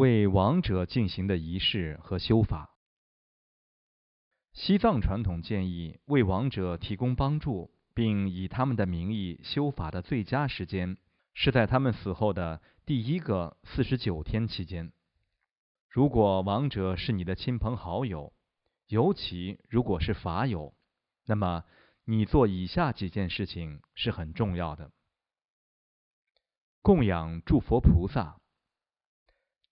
为亡者进行的仪式和修法。西藏传统建议为亡者提供帮助，并以他们的名义修法的最佳时间是在他们死后的第一个四十九天期间。如果亡者是你的亲朋好友，尤其如果是法友，那么你做以下几件事情是很重要的：供养诸佛菩萨。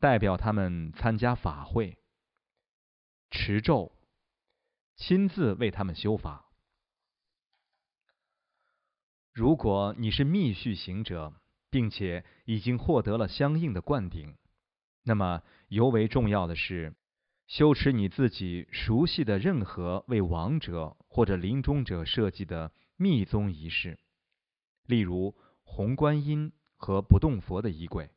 代表他们参加法会、持咒、亲自为他们修法。如果你是密续行者，并且已经获得了相应的灌顶，那么尤为重要的是修持你自己熟悉的任何为亡者或者临终者设计的密宗仪式，例如红观音和不动佛的仪轨。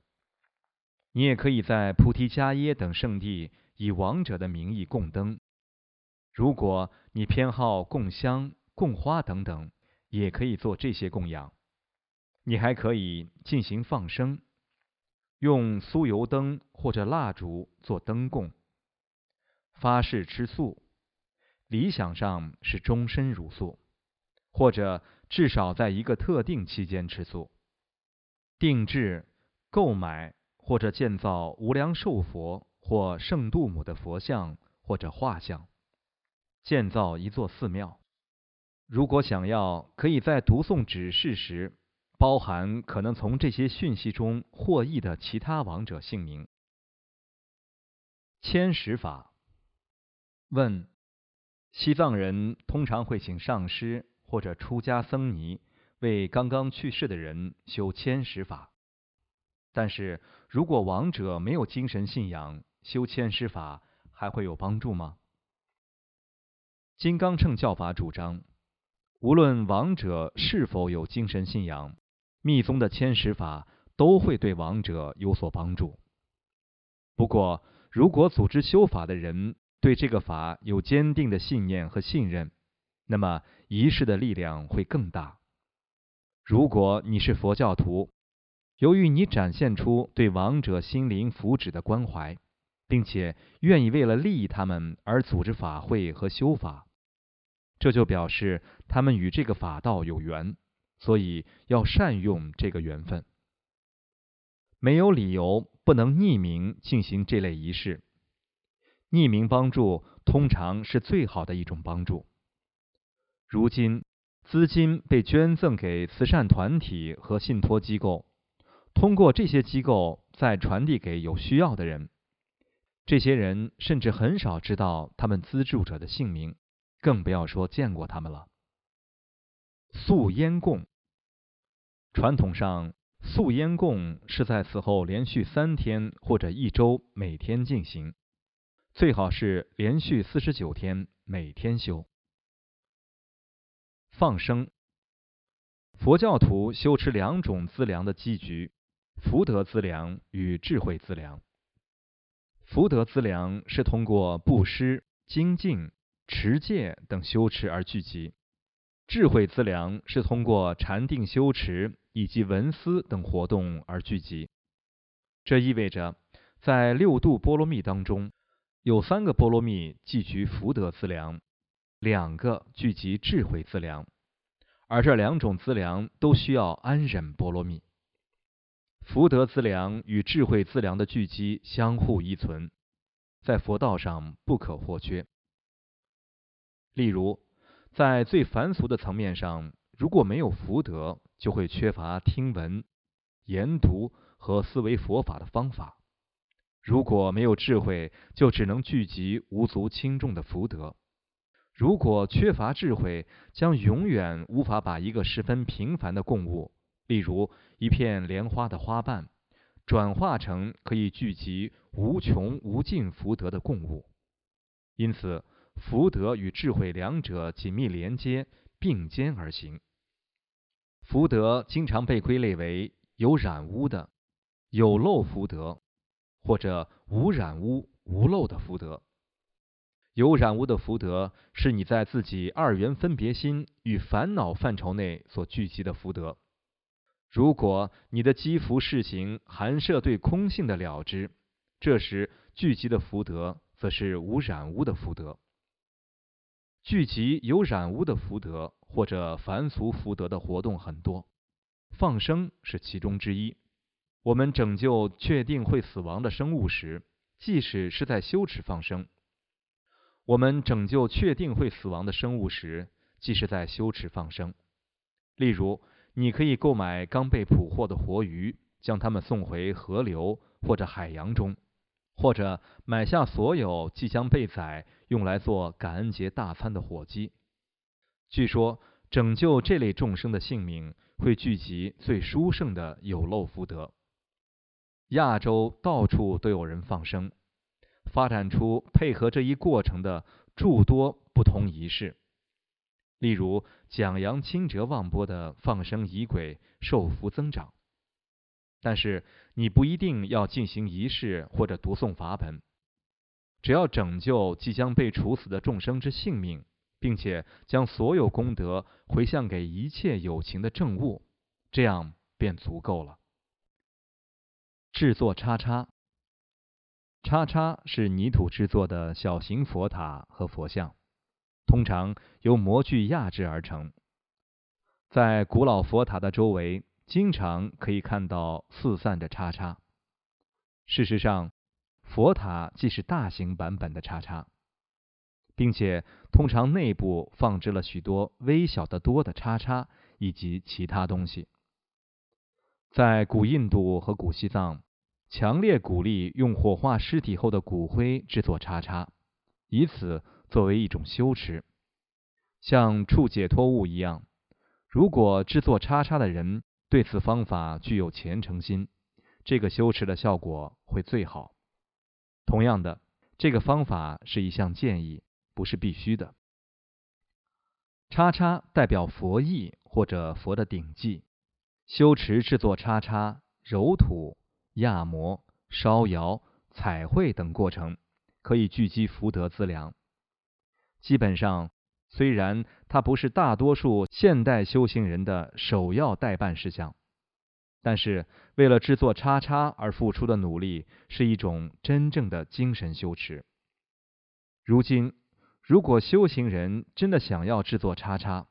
你也可以在菩提伽耶等圣地以王者的名义供灯。如果你偏好供香、供花等等，也可以做这些供养。你还可以进行放生，用酥油灯或者蜡烛做灯供。发誓吃素，理想上是终身如素，或者至少在一个特定期间吃素。定制、购买。或者建造无量寿佛或圣度母的佛像或者画像，建造一座寺庙。如果想要，可以在读诵指示时，包含可能从这些讯息中获益的其他王者姓名。千石法。问：西藏人通常会请上师或者出家僧尼为刚刚去世的人修千石法。但是如果亡者没有精神信仰，修千师法还会有帮助吗？金刚乘教法主张，无论亡者是否有精神信仰，密宗的千师法都会对亡者有所帮助。不过，如果组织修法的人对这个法有坚定的信念和信任，那么仪式的力量会更大。如果你是佛教徒，由于你展现出对亡者心灵福祉的关怀，并且愿意为了利益他们而组织法会和修法，这就表示他们与这个法道有缘，所以要善用这个缘分。没有理由不能匿名进行这类仪式，匿名帮助通常是最好的一种帮助。如今，资金被捐赠给慈善团体和信托机构。通过这些机构再传递给有需要的人，这些人甚至很少知道他们资助者的姓名，更不要说见过他们了。素烟供，传统上素烟供是在死后连续三天或者一周每天进行，最好是连续四十九天每天修。放生，佛教徒修持两种资粮的积局。福德资粮与智慧资粮。福德资粮是通过布施、精进、持戒等修持而聚集；智慧资粮是通过禅定修持以及文思等活动而聚集。这意味着，在六度波罗蜜当中，有三个波罗蜜聚集福德资粮，两个聚集智慧资粮，而这两种资粮都需要安忍波罗蜜。福德资粮与智慧资粮的聚集相互依存，在佛道上不可或缺。例如，在最凡俗的层面上，如果没有福德，就会缺乏听闻、研读和思维佛法的方法；如果没有智慧，就只能聚集无足轻重的福德；如果缺乏智慧，将永远无法把一个十分平凡的供物。例如，一片莲花的花瓣，转化成可以聚集无穷无尽福德的供物。因此，福德与智慧两者紧密连接，并肩而行。福德经常被归类为有染污的、有漏福德，或者无染污、无漏的福德。有染污的福德是你在自己二元分别心与烦恼范畴内所聚集的福德。如果你的积福事行含摄对空性的了知，这时聚集的福德则是无染污的福德。聚集有染污的福德或者凡俗福德的活动很多，放生是其中之一。我们拯救确定会死亡的生物时，即使是在羞耻放生；我们拯救确定会死亡的生物时，即是在羞耻放生。例如，你可以购买刚被捕获的活鱼，将它们送回河流或者海洋中，或者买下所有即将被宰用来做感恩节大餐的火鸡。据说，拯救这类众生的性命，会聚集最殊胜的有漏福德。亚洲到处都有人放生，发展出配合这一过程的诸多不同仪式。例如，讲扬清哲旺波的放生仪轨，受福增长。但是，你不一定要进行仪式或者读诵法本，只要拯救即将被处死的众生之性命，并且将所有功德回向给一切有情的正物，这样便足够了。制作叉叉，叉叉是泥土制作的小型佛塔和佛像，通常由模具压制而成。在古老佛塔的周围，经常可以看到四散的叉叉。事实上，佛塔既是大型版本的叉叉，并且通常内部放置了许多微小的多的叉叉以及其他东西。在古印度和古西藏，强烈鼓励用火化尸体后的骨灰制作叉叉，以此作为一种修持，像触解脱物一样。如果制作叉叉的人对此方法具有虔诚心，这个修持的效果会最好。同样的，这个方法是一项建议，不是必须的。叉叉代表佛意或者佛的顶髻。修持制作叉叉、揉土、压磨、烧窑、彩绘等过程，可以聚集福德资粮。基本上，虽然它不是大多数现代修行人的首要代办事项，但是为了制作叉叉而付出的努力，是一种真正的精神修持。如今，如果修行人真的想要制作叉叉，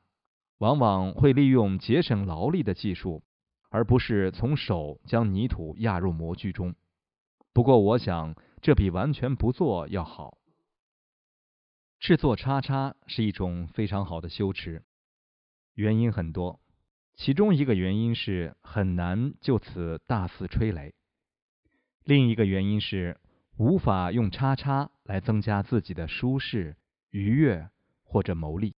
往往会利用节省劳力的技术。而不是从手将泥土压入模具中。不过，我想这比完全不做要好。制作叉叉是一种非常好的修持，原因很多，其中一个原因是很难就此大肆吹雷，另一个原因是无法用叉叉来增加自己的舒适、愉悦或者牟利。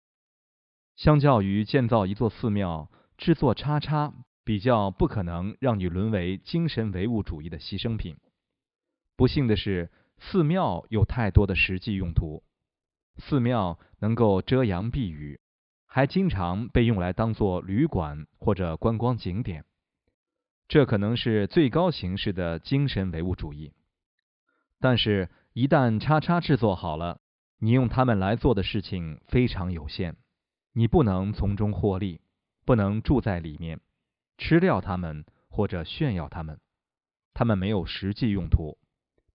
相较于建造一座寺庙，制作叉叉。比较不可能让你沦为精神唯物主义的牺牲品。不幸的是，寺庙有太多的实际用途。寺庙能够遮阳避雨，还经常被用来当做旅馆或者观光景点。这可能是最高形式的精神唯物主义。但是，一旦叉叉制作好了，你用它们来做的事情非常有限，你不能从中获利，不能住在里面。吃掉它们或者炫耀它们，它们没有实际用途，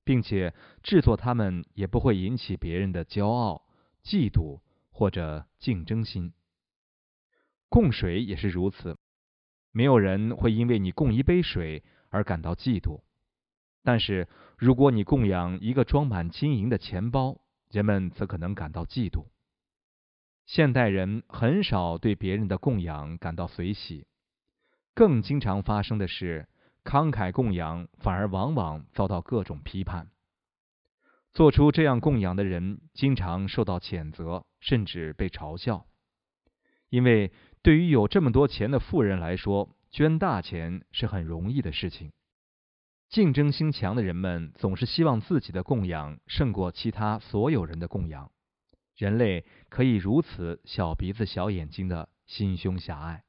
并且制作它们也不会引起别人的骄傲、嫉妒或者竞争心。供水也是如此，没有人会因为你供一杯水而感到嫉妒，但是如果你供养一个装满金银的钱包，人们则可能感到嫉妒。现代人很少对别人的供养感到随喜。更经常发生的是，慷慨供养反而往往遭到各种批判。做出这样供养的人，经常受到谴责，甚至被嘲笑。因为对于有这么多钱的富人来说，捐大钱是很容易的事情。竞争心强的人们总是希望自己的供养胜过其他所有人的供养。人类可以如此小鼻子小眼睛的心胸狭隘。